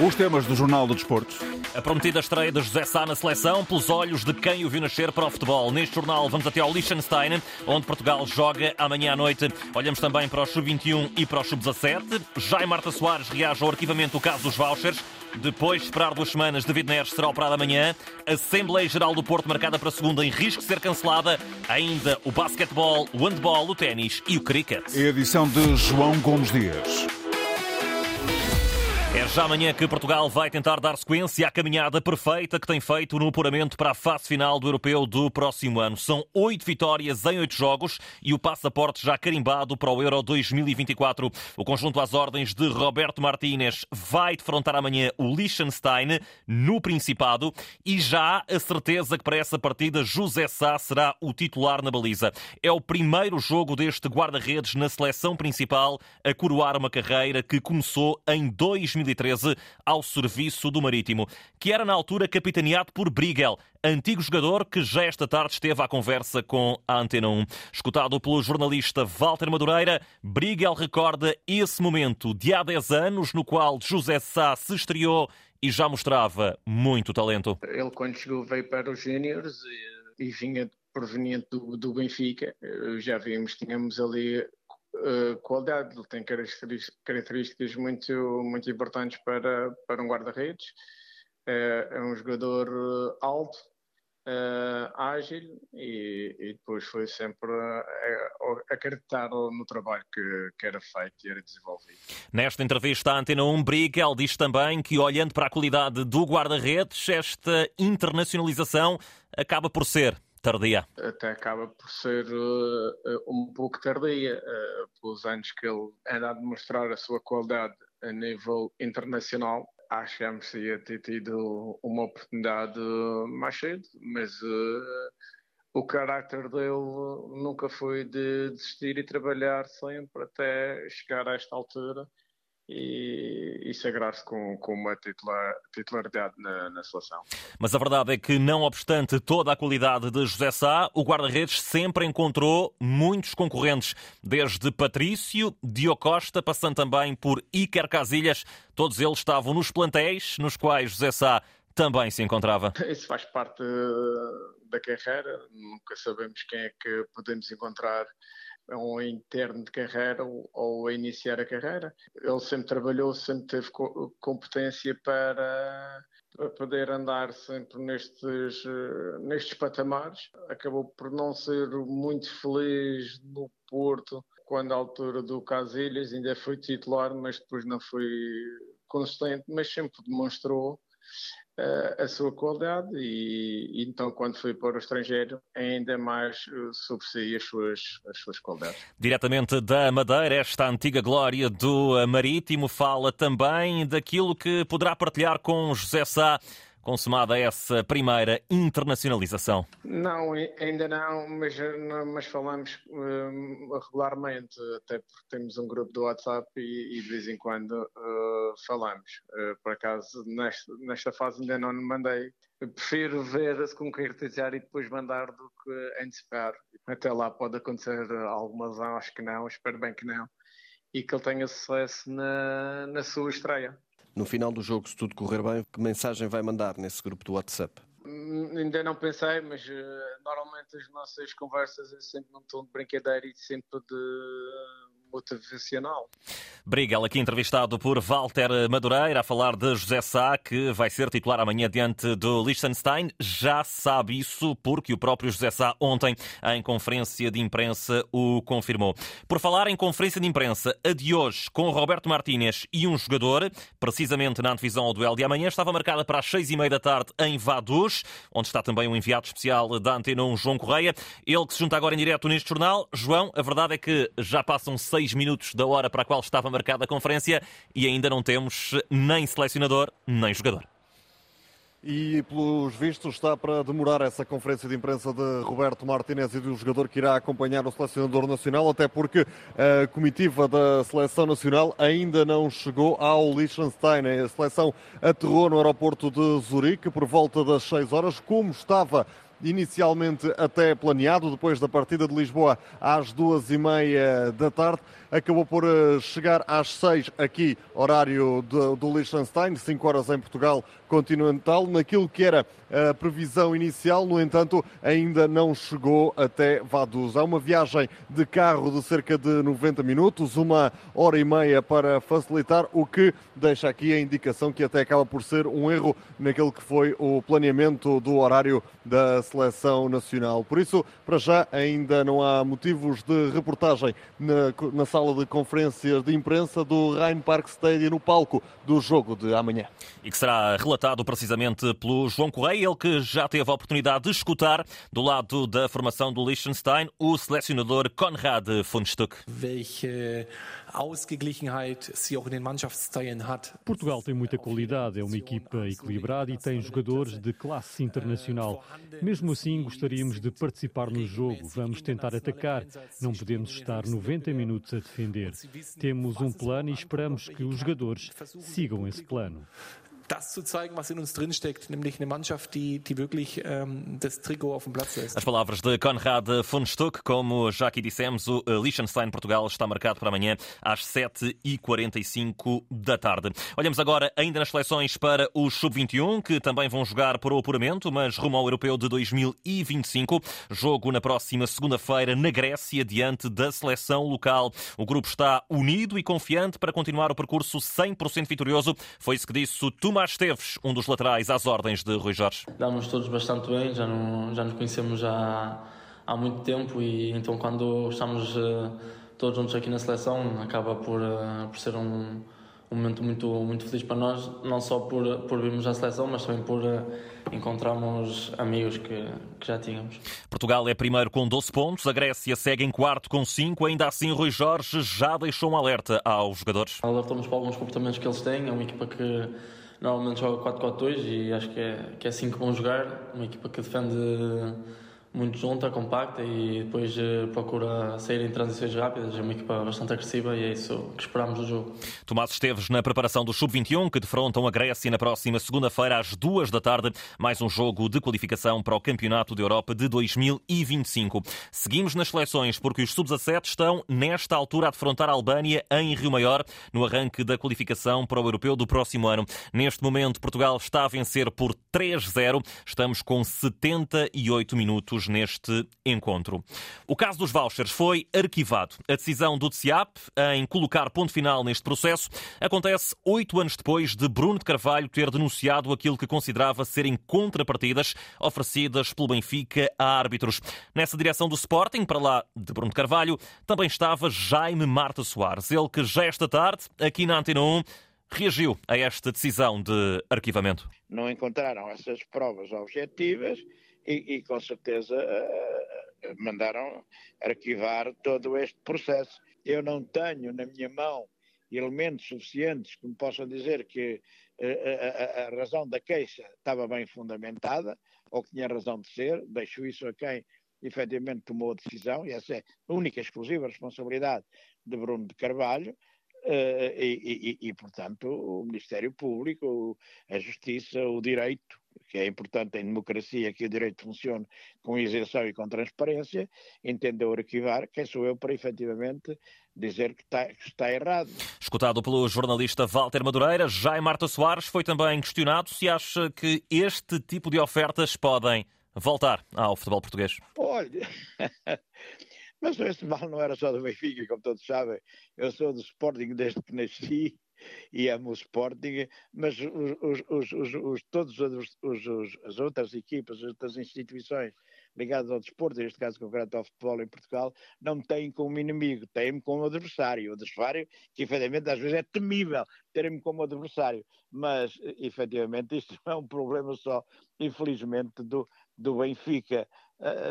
Os temas do Jornal do Desporto. A prometida estreia de José Sá na seleção, pelos olhos de quem o viu nascer para o futebol. Neste jornal vamos até ao Liechtenstein, onde Portugal joga amanhã à noite. Olhamos também para o Sub-21 e para o Sub-17. Já Marta Soares reage ao arquivamento do caso dos vouchers. Depois de esperar duas semanas, David Neres será operado amanhã. Assembleia Geral do Porto marcada para segunda em risco de ser cancelada. Ainda o basquetebol, o handball, o ténis e o cricket. Edição de João Gomes Dias. É já amanhã que Portugal vai tentar dar sequência à caminhada perfeita que tem feito no apuramento para a fase final do Europeu do próximo ano. São oito vitórias em oito jogos e o passaporte já carimbado para o Euro 2024. O conjunto às ordens de Roberto Martínez vai defrontar amanhã o Liechtenstein no Principado e já há a certeza que para essa partida José Sá será o titular na baliza. É o primeiro jogo deste guarda-redes na seleção principal a coroar uma carreira que começou em 2000 2013 ao serviço do Marítimo, que era na altura capitaneado por Brigel, antigo jogador que já esta tarde esteve à conversa com a Antena 1. Escutado pelo jornalista Walter Madureira, Brigel recorda esse momento de há 10 anos no qual José Sá se estreou e já mostrava muito talento. Ele, quando chegou, veio para os Júniors e, e vinha proveniente do, do Benfica. Já vimos, tínhamos ali uh, qualidade, ele tem características muito, muito importantes para, para um guarda-redes. Uh, é um jogador eh, alto, uh, ágil e, e, depois foi sempre a, acreditar no trabalho que, que, era feito e era desenvolvido. Nesta entrevista à Antena 1, Briga, diz também que, olhando para a qualidade do guarda-redes, esta internacionalização acaba por ser tardia. Até acaba por ser uh, um pouco tardia, uh, pelos anos que ele anda a demonstrar a sua qualidade a nível internacional. Achamos que ia ter tido uma oportunidade mais cedo, mas uh, o caráter dele nunca foi de desistir e trabalhar sempre até chegar a esta altura e, e sagrar-se com, com uma titular, titularidade na, na, seleção. Mas a verdade é que, não obstante toda a qualidade de José Sá, o guarda-redes sempre encontrou muitos concorrentes, desde Patrício, Diocosta, passando também por Iker Casilhas. Todos eles estavam nos plantéis nos quais José Sá também se encontrava. Isso faz parte da carreira, nunca sabemos quem é que podemos encontrar ou em termo de carreira ou, a iniciar a carreira. Ele sempre trabalhou, sempre teve co competência para, para, poder andar sempre nestes, nestes patamares. Acabou por não ser muito feliz no Porto, quando à altura do Casilhas ainda foi titular, mas depois não foi consistente, mas sempre demonstrou a sua qualidade e, então quando foi para o estrangeiro ainda mais uh, sobressaía as suas, as suas qualidades. Diretamente da Madeira, esta antiga glória do Marítimo fala também daquilo que poderá partilhar com José Sá consumada essa primeira internacionalização? Não, ainda não, mas, mas falamos uh, regularmente, até porque temos um grupo do WhatsApp e, e de vez em quando uh, falamos. Uh, por acaso, nesta, nesta fase ainda não mandei. prefiro ver-se concretizar e depois mandar do que antecipar. Até lá pode acontecer alguma lesão, acho que não, espero bem que não. E que ele tenha sucesso na, na sua estreia. No final do jogo, se tudo correr bem, que mensagem vai mandar nesse grupo do WhatsApp? Hum, ainda não pensei, mas uh, normalmente as nossas conversas é sempre num tom de brincadeira e sempre de motivacional. Brigel, aqui entrevistado por Walter Madureira, a falar de José Sá, que vai ser titular amanhã diante do Liechtenstein. Já sabe isso porque o próprio José Sá ontem, em conferência de imprensa, o confirmou. Por falar em conferência de imprensa, a de hoje, com Roberto Martínez e um jogador, precisamente na antevisão ao duelo de amanhã, estava marcada para as seis e meia da tarde em Vaduz, onde está também um enviado especial da Antena 1, João Correia. Ele que se junta agora em direto neste jornal. João, a verdade é que já passam seis seis minutos da hora para a qual estava marcada a conferência e ainda não temos nem selecionador nem jogador. E, pelos vistos, está para demorar essa conferência de imprensa de Roberto Martinez e do jogador que irá acompanhar o selecionador nacional, até porque a comitiva da seleção nacional ainda não chegou ao Liechtenstein. A seleção aterrou no aeroporto de Zurique por volta das 6 horas, como estava inicialmente até planeado, depois da partida de Lisboa às duas e meia da tarde. Acabou por eh, chegar às seis aqui, horário do, do Liechtenstein, cinco horas em Portugal continental, naquilo que era a previsão inicial, no entanto, ainda não chegou até Vaduz. Há uma viagem de carro de cerca de 90 minutos, uma hora e meia para facilitar, o que deixa aqui a indicação que até acaba por ser um erro naquele que foi o planeamento do horário da seleção nacional. Por isso, para já, ainda não há motivos de reportagem na, na sala de conferências de imprensa do Rhein Park Stadium, no palco do jogo de amanhã. E que será relatado precisamente pelo João Correia, ele que já teve a oportunidade de escutar do lado da formação do Liechtenstein o selecionador Konrad von Stuck. Portugal tem muita qualidade, é uma equipa equilibrada e tem jogadores de classe internacional. Mesmo assim, gostaríamos de participar no jogo. Vamos tentar atacar. Não podemos estar 90 minutos a defender. Temos um plano e esperamos que os jogadores sigam esse plano. Das zu zeigen, was in uns drinsteckt, nämlich eine Mannschaft, die, die wirklich ähm, das auf dem Platz lässt. As palavras de Konrad von Stuck, como já aqui dissemos, o Liechtenstein Portugal está marcado para amanhã às 7h45 da tarde. Olhamos agora ainda nas seleções para os Sub-21, que também vão jogar por o apuramento, mas rumo ao Europeu de 2025. Jogo na próxima segunda-feira na Grécia, diante da seleção local. O grupo está unido e confiante para continuar o percurso 100% vitorioso. Foi isso que disse o Tomás Esteves, um dos laterais às ordens de Rui Jorge. Damos todos bastante bem, já, não, já nos conhecemos já há muito tempo e então quando estamos uh, todos juntos aqui na seleção acaba por, uh, por ser um, um momento muito, muito feliz para nós, não só por, por virmos à seleção, mas também por uh, encontrarmos amigos que, que, já tínhamos. Portugal é primeiro com 12 pontos, a Grécia segue em quarto com 5, ainda assim Rui Jorge já deixou um alerta aos jogadores. Alertamos para alguns comportamentos que eles têm, é uma equipa que normalmente joga 4-4-2 e acho que é, que é assim que vão jogar, uma equipa que defende muito junta, compacta e depois eh, procura sair em transições rápidas. É uma equipa bastante agressiva e é isso que esperamos do jogo. Tomás Esteves na preparação do Sub-21 que defrontam a Grécia na próxima segunda-feira às duas da tarde. Mais um jogo de qualificação para o Campeonato da Europa de 2025. Seguimos nas seleções porque os Sub-17 estão nesta altura a defrontar a Albânia em Rio Maior no arranque da qualificação para o Europeu do próximo ano. Neste momento Portugal está a vencer por 3-0. Estamos com 78 minutos neste encontro. O caso dos vouchers foi arquivado. A decisão do TCIAP em colocar ponto final neste processo acontece oito anos depois de Bruno de Carvalho ter denunciado aquilo que considerava serem contrapartidas oferecidas pelo Benfica a árbitros. Nessa direção do Sporting, para lá de Bruno de Carvalho, também estava Jaime Marta Soares. Ele que já esta tarde, aqui na Antena 1, reagiu a esta decisão de arquivamento. Não encontraram essas provas objetivas e, e com certeza uh, mandaram arquivar todo este processo. Eu não tenho na minha mão elementos suficientes que me possam dizer que uh, a, a, razão da queixa estava bem fundamentada ou que tinha razão de ser, deixo isso a quem efetivamente tomou a decisão, e essa é a única exclusiva responsabilidade de Bruno de Carvalho, e, e, e, portanto, o Ministério Público, a Justiça, o Direito, que é importante em democracia que o direito funcione com isenção e com transparência, entendeu arquivar, quem sou eu para efetivamente dizer que está, que está errado. Escutado pelo jornalista Walter Madureira, Jaime Marta Soares foi também questionado se acha que este tipo de ofertas podem voltar ao futebol português. Olha, mas este mal não era só do Benfica, como todos sabem. Eu sou do Sporting desde que nasci e amo o Sporting, mas os, os, os, todas as outras equipas, as outras instituições ligadas ao desporto, neste caso concreto ao futebol em Portugal, não têm como inimigo, têm-me como adversário. O adversário que, efetivamente, às vezes é temível terem-me como adversário, mas, efetivamente, isto não é um problema só, infelizmente, do, do Benfica.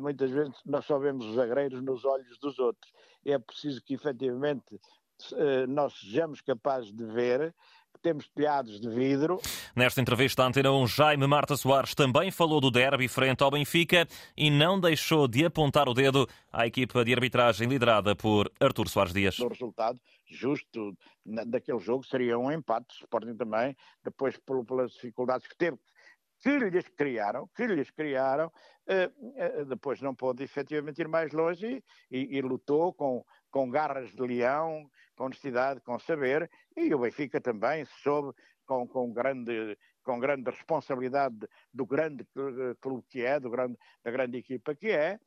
Muitas vezes nós só vemos os agreiros nos olhos dos outros. É preciso que, efetivamente, eh, nós sejamos capazes de ver que temos telhados de vidro. Nesta entrevista à Antena 1, Jaime Marta Soares também falou do derby frente ao Benfica e não deixou de apontar o dedo à equipa de arbitragem liderada por Artur Soares Dias. O resultado justo daquele jogo seria um empate, Sporting também, depois pelas dificuldades que teve que lhes criaram, que lhes criaram, eh, eh, depois não pôde efetivamente ir mais longe e, e, e, lutou com, com garras de leão, com honestidade, com saber, e o Benfica também soube com, com grande com grande responsabilidade do grande clube que é, do grande, da grande equipa que é,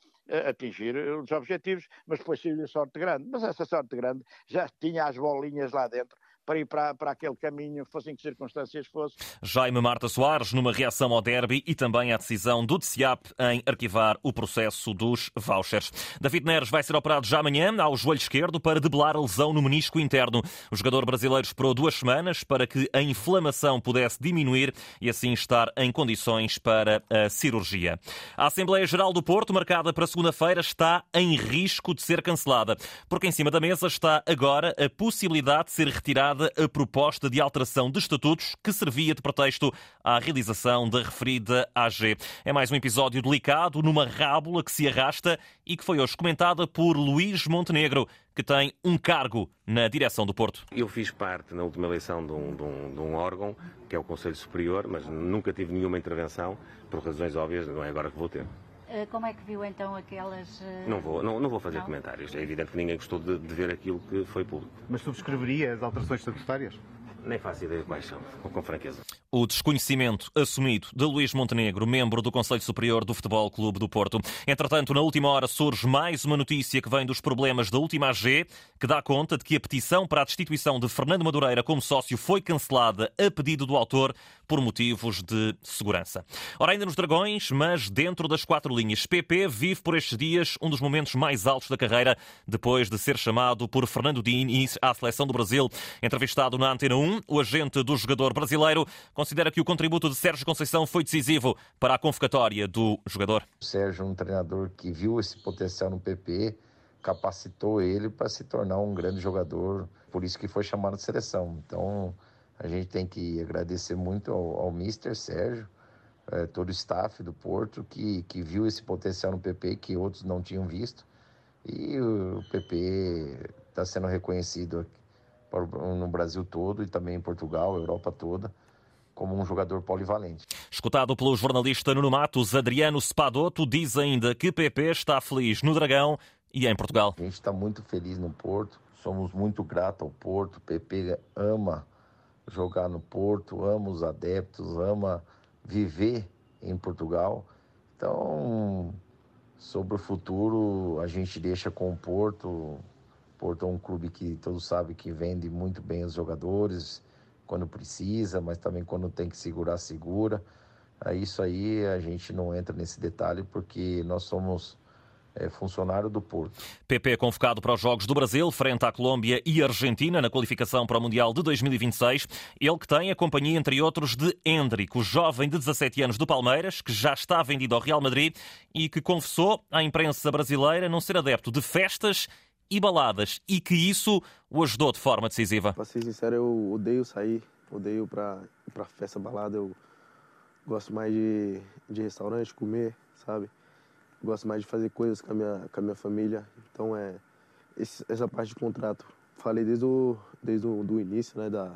atingir os objetivos, mas depois saiu a sorte grande. Mas essa sorte grande já tinha as bolinhas lá dentro para ir para, para aquele caminho, fossem que circunstâncias fossem. Jaime Marta Soares, numa reação ao derby e também à decisão do TCIAP em arquivar o processo dos vouchers. David Neres vai ser operado já amanhã ao joelho esquerdo para debelar a lesão no menisco interno. O jogador brasileiro esperou duas semanas para que a inflamação pudesse diminuir e assim estar em condições para a cirurgia. A Assembleia Geral do Porto, marcada para segunda-feira, está em risco de ser cancelada, porque em cima da mesa está agora a possibilidade de ser retirada a proposta de alteração de estatutos que servia de pretexto à realização da referida AG. É mais um episódio delicado numa rábula que se arrasta e que foi hoje comentada por Luís Montenegro, que tem um cargo na direção do Porto. Eu fiz parte na última eleição de um, de, um, de um, órgão, que é o Conselho Superior, mas nunca tive nenhuma intervenção, por razões óbvias, não é agora que vou ter. Eh, como é que viu então aquelas. Eh, não vou, não, não vou fazer não? comentários. É evidente que ninguém gostou de, de ver aquilo que foi público. Mas subscreveria as alterações estatutárias? Nem faço ideia quais são, com franqueza. O desconhecimento assumido de Luís Montenegro, membro do Conselho Superior do Futebol Clube do Porto. Entretanto, na última hora surge mais uma notícia que vem dos problemas da última AG, que dá conta de que a petição para a destituição de Fernando Madureira como sócio foi cancelada a pedido do autor por motivos de segurança. Ora, ainda nos Dragões, mas dentro das quatro linhas. PP vive por estes dias um dos momentos mais altos da carreira, depois de ser chamado por Fernando Diniz à seleção do Brasil. Entrevistado na Antena 1, o agente do jogador brasileiro considera que o contributo de Sérgio Conceição foi decisivo para a convocatória do jogador. O Sérgio, um treinador que viu esse potencial no PP, capacitou ele para se tornar um grande jogador, por isso que foi chamado de seleção. Então, a gente tem que agradecer muito ao, ao Mister Sérgio, é, todo o staff do Porto, que, que viu esse potencial no PP que outros não tinham visto. E o PP está sendo reconhecido no Brasil todo e também em Portugal, Europa toda, como um jogador polivalente. Escutado pelo jornalista Nuno Matos, Adriano Spadotto diz ainda que PP está feliz no Dragão e em Portugal. A gente está muito feliz no Porto, somos muito gratos ao Porto, PP ama jogar no Porto, ama os adeptos, ama viver em Portugal. Então, sobre o futuro, a gente deixa com o Porto. Porto é um clube que todos sabem que vende muito bem os jogadores quando precisa, mas também quando tem que segurar, segura. É isso aí a gente não entra nesse detalhe porque nós somos funcionário do Porto. PP convocado para os Jogos do Brasil, frente à Colômbia e Argentina, na qualificação para o Mundial de 2026. Ele que tem a companhia, entre outros, de Hendrick, o jovem de 17 anos do Palmeiras, que já está vendido ao Real Madrid e que confessou à imprensa brasileira não ser adepto de festas e baladas e que isso o ajudou de forma decisiva. Para ser sincero, eu odeio sair, odeio para para festa, balada. Eu gosto mais de, de restaurante, comer, sabe? Gosto mais de fazer coisas com a minha, com a minha família. Então, é esse, essa parte de contrato. Falei desde o, desde o do início, né, da,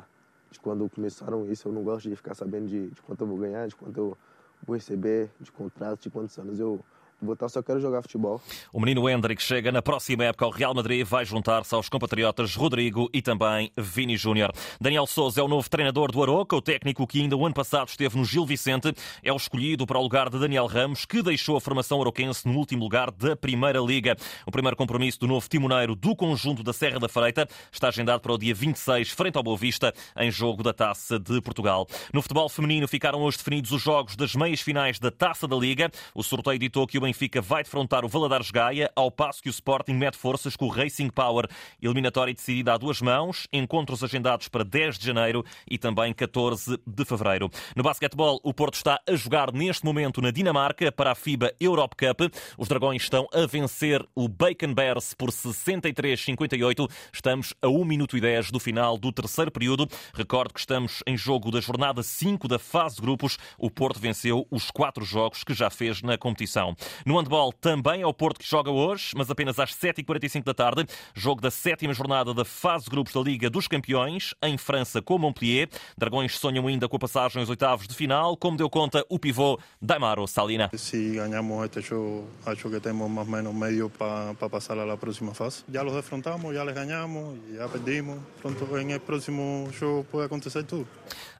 de quando começaram isso. Eu não gosto de ficar sabendo de, de quanto eu vou ganhar, de quanto eu vou receber, de contrato, de quantos anos eu Botar só quero jogar futebol. O menino Hendrick chega na próxima época ao Real Madrid, vai juntar-se aos compatriotas Rodrigo e também Vini Júnior. Daniel Souza é o novo treinador do Aroca, o técnico que ainda o ano passado esteve no Gil Vicente, é o escolhido para o lugar de Daniel Ramos, que deixou a formação aroquense no último lugar da Primeira Liga. O primeiro compromisso do novo timoneiro do conjunto da Serra da Freita está agendado para o dia 26, frente ao Boa Vista, em jogo da Taça de Portugal. No futebol feminino ficaram hoje definidos os jogos das meias finais da Taça da Liga. O sorteio ditou que o Benfica vai defrontar o Valadares Gaia, ao passo que o Sporting mete forças com o Racing Power. Eliminatória decidida a duas mãos, encontros agendados para 10 de janeiro e também 14 de fevereiro. No basquetebol, o Porto está a jogar neste momento na Dinamarca para a FIBA Europe Cup. Os Dragões estão a vencer o Bacon Bears por 63-58. Estamos a 1 minuto e 10 do final do terceiro período. Recordo que estamos em jogo da jornada 5 da fase de grupos. O Porto venceu os quatro jogos que já fez na competição. No handball também é o Porto que joga hoje, mas apenas às 7h45 da tarde. Jogo da sétima jornada da fase de grupos da Liga dos Campeões, em França com Montpellier. Dragões sonham ainda com a passagem aos oitavos de final, como deu conta o pivô Daimaro Salina. Se ganhamos este jogo, acho que temos mais ou menos meio para, para passar à próxima fase. Já os defrontamos, já les ganhamos, já perdimos. Pronto, no próximo jogo pode acontecer tudo.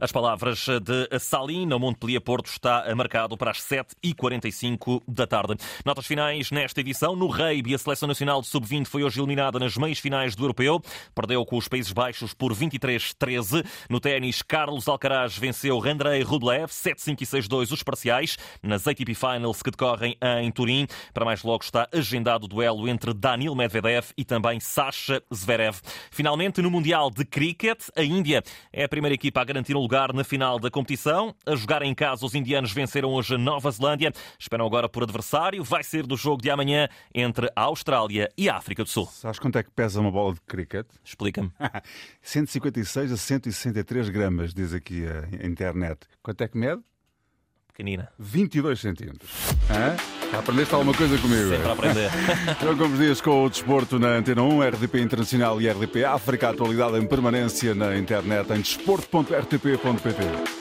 As palavras de Salina, o Montpellier Porto está marcado para as 7h45 da tarde. Notas finais nesta edição. No rugby, a Seleção Nacional de Sub-20 foi hoje eliminada nas meias finais do Europeu. Perdeu com os Países Baixos por 23-13. No ténis, Carlos Alcaraz venceu Randrei Rublev, 7-5 e 6-2 os parciais, nas ATP Finals que decorrem em Turim. Para mais logo está agendado o duelo entre Danil Medvedev e também Sasha Zverev. Finalmente, no Mundial de Cricket, a Índia é a primeira equipa a garantir um lugar na final da competição. A jogar em casa, os indianos venceram hoje a Nova Zelândia. Esperam agora por adversário. Vai ser do jogo de amanhã entre a Austrália e a África do Sul. Sabes quanto é que pesa uma bola de cricket? Explica-me. 156 a 163 gramas, diz aqui a internet. Quanto é que mede? Pequenina. 22 centímetros. Hã? Aprendeste alguma coisa comigo? Sempre a aprender. Jogamos dias com o desporto na Antena 1, RDP Internacional e RDP África. Atualidade em permanência na internet em desporto.rtp.pt.